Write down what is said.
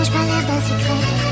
étrange, pas l'air d'un secret.